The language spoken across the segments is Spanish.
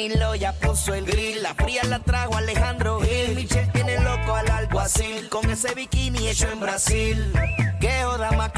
Danilo ya puso el grill. La fría la trajo Alejandro Gil. Michelle tiene loco al alguacil. Con ese bikini hecho en Brasil. Que joda más.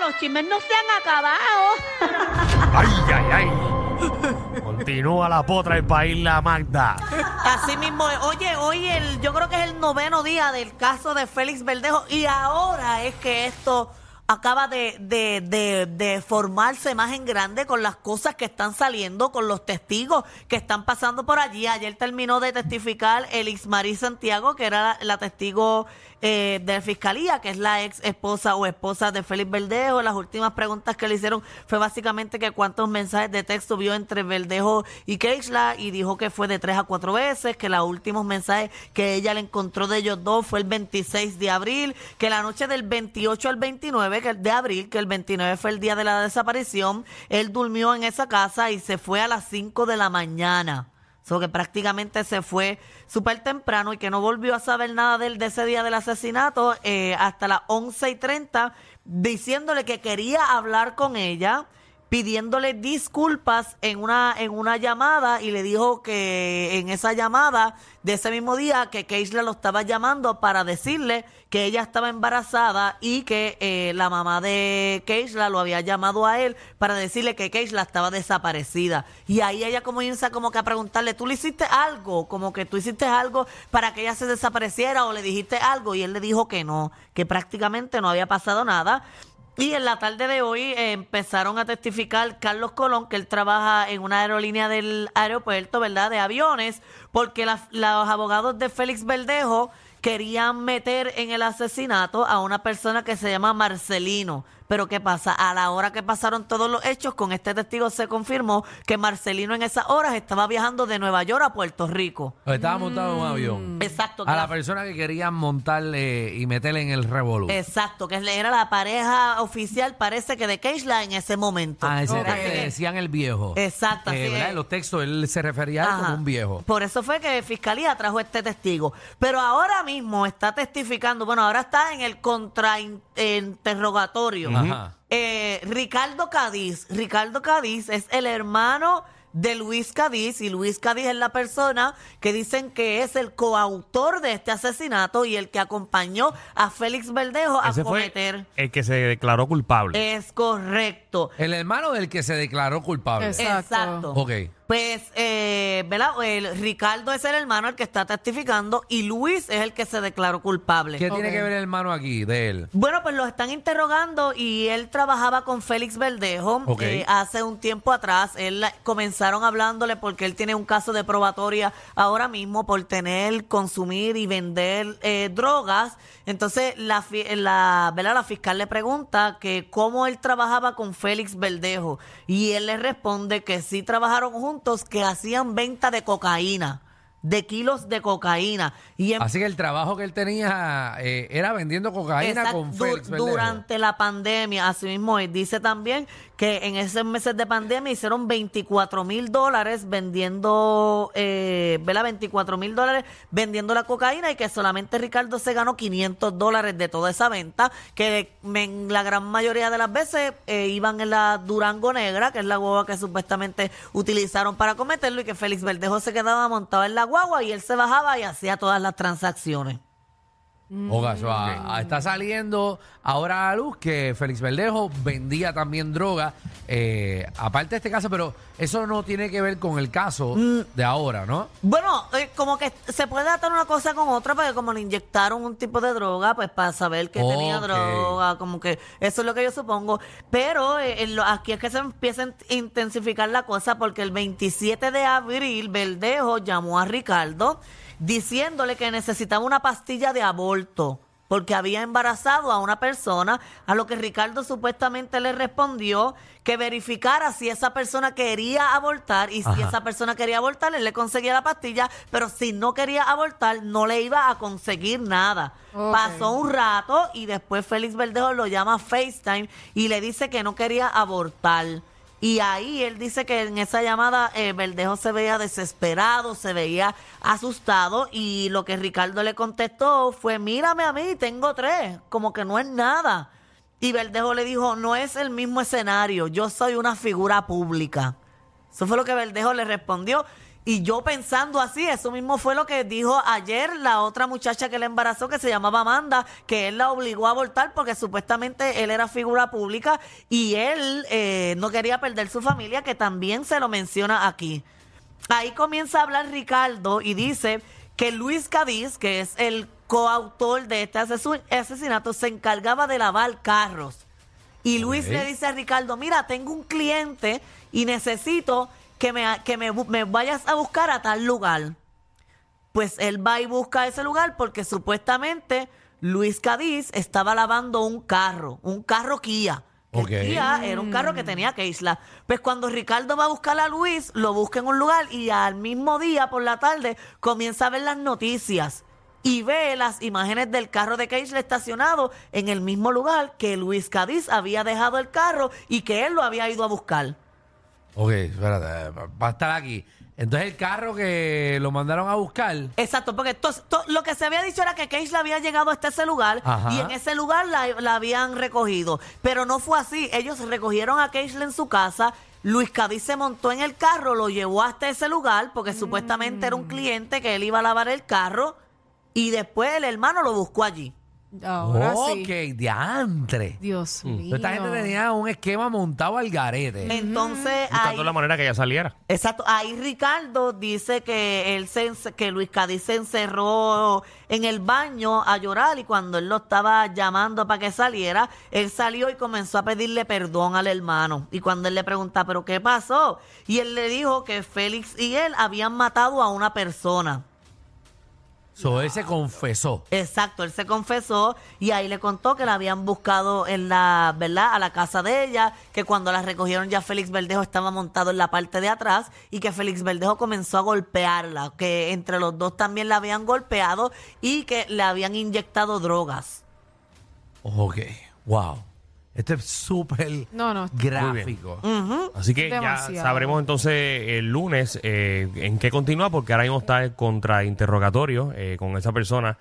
Los chismes no se han acabado. ¡Ay, ay, ay! Continúa la potra y país la Magda. Así mismo, oye, hoy el, yo creo que es el noveno día del caso de Félix Verdejo y ahora es que esto acaba de, de, de, de formarse más en grande con las cosas que están saliendo, con los testigos que están pasando por allí. Ayer terminó de testificar Elix Marí Santiago, que era la, la testigo eh, de la fiscalía, que es la ex esposa o esposa de Félix Verdejo. Las últimas preguntas que le hicieron fue básicamente que cuántos mensajes de texto vio entre Verdejo y Keishla y dijo que fue de tres a cuatro veces, que los últimos mensajes que ella le encontró de ellos dos fue el 26 de abril, que la noche del 28 al 29 que, de abril, que el 29 fue el día de la desaparición, él durmió en esa casa y se fue a las 5 de la mañana. So que prácticamente se fue súper temprano y que no volvió a saber nada de, él de ese día del asesinato eh, hasta las 11 y 30, diciéndole que quería hablar con ella, pidiéndole disculpas en una, en una llamada y le dijo que en esa llamada de ese mismo día que Keishla lo estaba llamando para decirle que ella estaba embarazada y que eh, la mamá de Keishla lo había llamado a él para decirle que Keishla estaba desaparecida. Y ahí ella comienza como que a preguntarle, ¿tú le hiciste algo? Como que tú hiciste algo para que ella se desapareciera o le dijiste algo y él le dijo que no, que prácticamente no había pasado nada. Y en la tarde de hoy eh, empezaron a testificar Carlos Colón, que él trabaja en una aerolínea del aeropuerto, ¿verdad? De aviones, porque los abogados de Félix Verdejo querían meter en el asesinato a una persona que se llama Marcelino. Pero ¿qué pasa? A la hora que pasaron todos los hechos, con este testigo se confirmó que Marcelino en esas horas estaba viajando de Nueva York a Puerto Rico. Estaba montado en un avión. Exacto. que A la persona que querían montarle y meterle en el revolú. Exacto, que era la pareja oficial, parece que de Keishla en ese momento. Ah, ese era que le decían el viejo. Exacto. En los textos él se refería a él como un viejo. Por eso fue que Fiscalía trajo este testigo. Pero ahora mismo está testificando, bueno, ahora está en el contrainterrogatorio. Ajá. Eh, Ricardo Cádiz. Ricardo Cádiz es el hermano de Luis Cádiz y Luis Cádiz es la persona que dicen que es el coautor de este asesinato y el que acompañó a Félix Verdejo a Ese fue cometer. el que se declaró culpable. Es correcto. El hermano del que se declaró culpable. Exacto. Exacto. Ok. Pues, eh, ¿verdad? El Ricardo es el hermano el que está testificando y Luis es el que se declaró culpable. ¿Qué tiene que ver el hermano aquí de él? Bueno, pues lo están interrogando y él trabajaba con Félix Verdejo Ok. eh, hace un tiempo atrás. Él comenzaron hablándole porque él tiene un caso de probatoria ahora mismo por tener, consumir y vender eh, drogas. Entonces la, fi- la, ¿verdad? la fiscal le pregunta que cómo él trabajaba con Félix Verdejo y él le responde que sí trabajaron juntos, que hacían venta de cocaína, de kilos de cocaína. Y en Así que el trabajo que él tenía eh, era vendiendo cocaína Exacto, con du- Félix Verdejo. durante la pandemia, así mismo es. dice también que en esos meses de pandemia hicieron 24 mil dólares vendiendo, eh, ¿verdad? 24 mil dólares vendiendo la cocaína y que solamente Ricardo se ganó 500 dólares de toda esa venta, que en la gran mayoría de las veces eh, iban en la Durango Negra, que es la guagua que supuestamente utilizaron para cometerlo y que Félix Verdejo se quedaba montado en la guagua y él se bajaba y hacía todas las transacciones. Oiga, so, a- a- está saliendo ahora a la luz que Félix Verdejo vendía también droga, eh, aparte de este caso, pero eso no tiene que ver con el caso Mm. de ahora, ¿no? Bueno, eh, como que se puede atar una cosa con otra, porque como le inyectaron un tipo de droga, pues para saber que tenía Ok. droga, como que eso es lo que yo supongo. Pero eh, en lo- aquí es que se empieza a intensificar la cosa, porque el 27 de abril, Verdejo llamó a Ricardo diciéndole que necesitaba una pastilla de aborto. porque había embarazado a una persona, a lo que Ricardo supuestamente le respondió que verificara si esa persona quería abortar y si Ajá. esa persona quería abortar, él le conseguía la pastilla, pero si no quería abortar, no le iba a conseguir nada. Pasó un rato y después Félix Verdejo lo llama a FaceTime y le dice que no quería abortar. Y ahí él dice que en esa llamada eh, Verdejo se veía desesperado, se veía asustado y lo que Ricardo le contestó fue, mírame a mí, tengo tres, como que no es nada. Y Verdejo le dijo, no es el mismo escenario, yo soy una figura pública. Eso fue lo que Verdejo le respondió. Y yo pensando así, eso mismo fue lo que dijo ayer la otra muchacha que le embarazó, que se llamaba Amanda, que él la obligó a abortar porque supuestamente él era figura pública y él eh, no quería perder su familia, que también se lo menciona aquí. Ahí comienza a hablar Ricardo y dice que Luis Cadiz, que es el coautor de este asesinato, se encargaba de lavar carros. Y Luis le dice a Ricardo, mira, tengo un cliente y necesito que me, que me, vayas a buscar a tal lugar. Pues él va y busca ese lugar porque supuestamente Luis Cadiz estaba lavando un carro, un carro Kia. Que el. Kia era un carro que tenía que isla. Pues cuando Ricardo va a buscar a Luis, lo busca en un lugar y al mismo día, por la tarde, comienza a ver las noticias y ve las imágenes del carro de Keisla estacionado en el mismo lugar que Luis Cadiz había dejado el carro y que él lo había ido a buscar. Ok, espérate, va- a estar aquí. Entonces el carro que lo mandaron a buscar, Exacto, porque to- to- lo que se había dicho era que Keisla había llegado hasta ese lugar Ajá. y en ese lugar la, la habían recogido. Pero no fue así. Ellos recogieron a Keisla en su casa. Luis Cadiz se montó en el carro, lo llevó hasta ese lugar porque supuestamente era un cliente que él iba a lavar el carro y después el hermano lo buscó allí. Ahora ok, sí. diantre. Dios mío. Esta gente tenía un esquema montado al garete. Entonces, ahí, Buscando la manera que ella saliera. exacto, ahí Ricardo dice que él se, ence- que Luis Cadiz se encerró en el baño a llorar y cuando él lo estaba llamando para que saliera, él salió y comenzó a pedirle perdón al hermano. Y cuando él le pregunta, ¿pero qué pasó? Y él le dijo que Félix y él habían matado a una persona. So, él se confesó. Exacto, él se confesó y ahí le contó que la habían buscado en la, ¿verdad? A la casa de ella, que cuando la recogieron ya Félix Verdejo estaba montado en la parte de atrás y que Félix Verdejo comenzó a golpearla, que entre los dos también la habían golpeado y que le habían inyectado drogas. Ok, wow. Esto es súper No, no. gráfico. Así que ya Demasiado. sabremos entonces el lunes eh, en qué continúa, porque ahora mismo está el contrainterrogatorio eh, con esa persona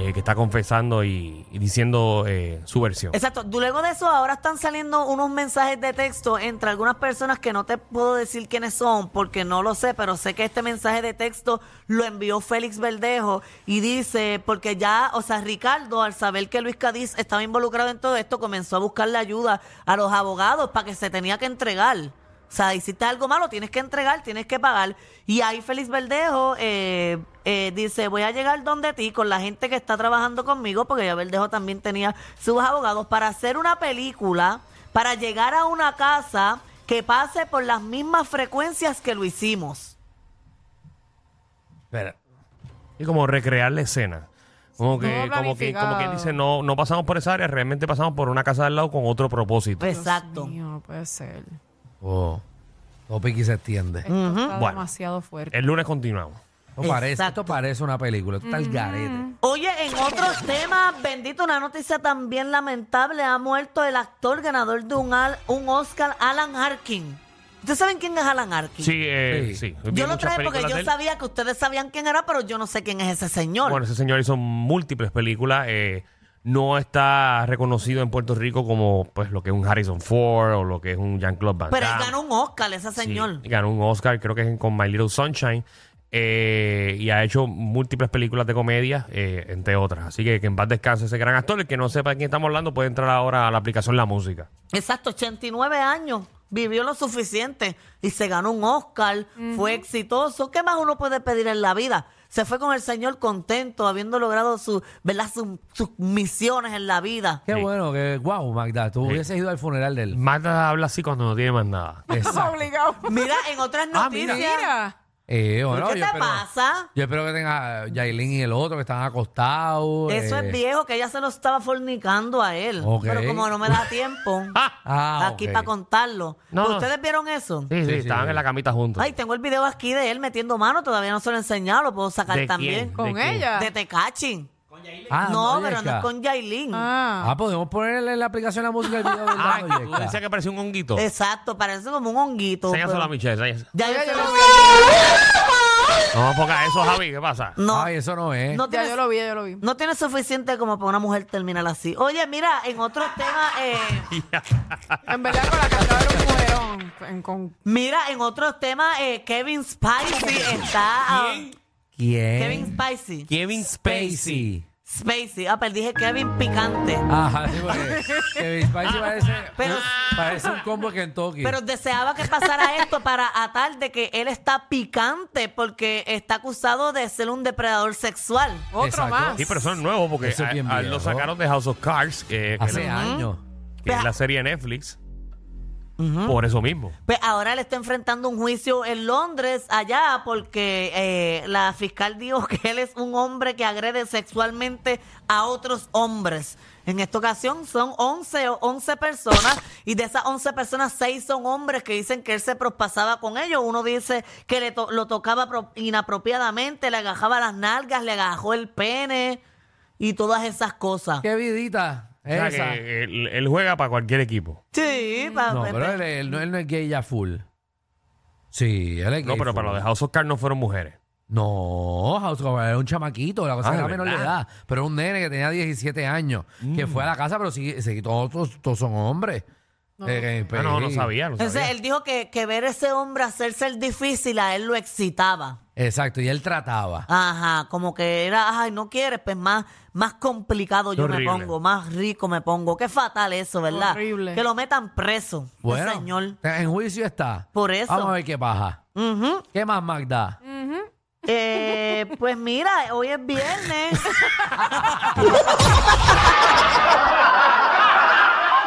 eh, que está confesando y, diciendo eh, su versión. Exacto. Luego de eso, ahora están saliendo unos mensajes de texto entre algunas personas que no te puedo decir quiénes son porque no lo sé, pero sé que este mensaje de texto lo envió Félix Verdejo y dice, porque ya, o sea, Ricardo, al saber que Luis Cadiz estaba involucrado en todo esto, comenzó a buscarle ayuda a los abogados para que se tenía que entregar. O sea, hiciste algo malo, tienes que entregar, tienes que pagar. Y ahí Félix Verdejo eh, eh, dice, voy a llegar donde ti con la gente que está trabajando conmigo, porque ya Verdejo también tenía sus abogados, para hacer una película, para llegar a una casa que pase por las mismas frecuencias que lo hicimos. Espera. Y como recrear la escena. Como que, Todo como que, como que dice, no, no pasamos por esa área, realmente pasamos por una casa del lado con otro propósito. Exacto. Dios mío, no puede ser. Oh. Piqui se extiende. Esto está Bueno. demasiado fuerte. El lunes continuamos. Esto, parece, Exacto. esto parece una película. Esto está el garete. Oye, en otros temas, bendito, una noticia también lamentable, ha muerto el actor ganador de un, al- un Oscar, Alan Arkin. ¿Ustedes saben quién es Alan Arkin? Sí, eh, Sí. sí. Vi Yo lo muchas traje porque películas yo de él. sabía que ustedes sabían quién era, pero yo no sé quién es ese señor. Bueno, ese señor hizo múltiples películas. eh, no está reconocido en Puerto Rico como pues lo que es un Harrison Ford o lo que es un Jean-Claude Van pero él Damme. ganó un Oscar, ese Sí, señor. ganó un Oscar, creo que es con My Little Sunshine. eh, y ha hecho múltiples películas de comedia, eh, entre otras. Así que que en paz descanse ese gran actor. El que no sepa de quién estamos hablando puede entrar ahora a la aplicación La Música. Exacto, 89 años. Vivió lo suficiente y se ganó un Oscar. Fue exitoso. ¿Qué más uno puede pedir en la vida? Se fue con el Señor contento, habiendo logrado su, ¿verdad? Su- sus misiones en la vida. Qué Sí. bueno, que wow, Magda, tú Sí. hubieses ido al funeral de él. Magda habla así cuando no tiene más nada. Exacto. Obligado. Mira, en otras Ah, mira. noticias. Mira. Eh, bueno, ¿Qué yo te espero- pasa? Yo espero que tenga Yailin y el otro que están acostados. Eso eh. es viejo, que ella se lo estaba fornicando a él. Ok. Pero como no me da tiempo Ah, aquí ok. para contarlo. No, no. ¿Ustedes vieron eso? Sí, sí, estaban sí. en la camita juntos. Ay, tengo el video aquí de él metiendo mano, todavía no se lo he enseñado, lo puedo sacar ¿De también. quién? Con ella. De Tecachi. Ah, no, pero no es con Yailin. Ah. Ah, podemos ponerle en la aplicación la música del video de Ah, la que tú decías que parecía un honguito. Exacto, parece como un honguito. Enséñaselo pero- a Michelle. enséñaselo. Ya yo se lo. No ponga eso, Javi. ¿Qué pasa? No, Ay, eso no es. no Ya yo lo vi, ya yo lo vi. no tiene suficiente como para una mujer terminar así. Oye, mira, en otros temas, eh, En verdad, con la cantada era un mujerón. En- con- mira, en otros temas, eh, Kevin Spacey está. ah, ¿Quién? Kevin Spacey. Kevin Spacey. Spacey. Ah, pero dije Kevin Picante. Ajá, sí, porque Kevin Spacey parece, Pero- parece un combo de Kentucky. Pero deseaba que pasara esto para atar de que él está picante porque está acusado de ser un depredador sexual. Otro Exacto. más. Sí, pero eso es nuevo porque Eso es a- bien a él lo viejo. sacaron de House of Cards, que, que Hace la- años. que es la serie de Netflix. Por eso mismo. Pues ahora le está enfrentando un juicio en Londres, allá, porque eh, la fiscal dijo que él es un hombre que agrede sexualmente a otros hombres. En esta ocasión son 11, o 11 personas y de esas 11 personas, 6 son hombres que dicen que él se prospasaba con ellos. Uno dice que le to- lo tocaba pro- inapropiadamente, le agajaba las nalgas, le agajó el pene y todas esas cosas. Qué vidita. O sea, que él, él juega para cualquier equipo. Sí, pa- No, pe- pero pe- él, él no, él no es gay ya full. Sí, él es No, gay pero full. para los de House of Cards no fueron mujeres. No, House of Cards era un chamaquito, la cosa Ah, era ¿de menor de verdad? edad. Pero un nene que tenía 17 años, que Mm. fue a la casa, pero sí, sí todos, todos, todos son hombres. Eh, eh, Ah, no, no pues, sabía, no Entonces sabía. él dijo que, que ver ese hombre hacerse el difícil a él lo excitaba. Exacto, y él trataba. Ajá, como que era, ay, no quieres, pues más, más complicado yo me pongo, más rico me pongo. Qué fatal eso, ¿verdad? Horrible. Que lo metan preso, el Bueno, señor. en juicio está. Por eso. Vamos a ver qué pasa. Ujú. ¿Qué más, Magda? Eh, pues mira, hoy es viernes.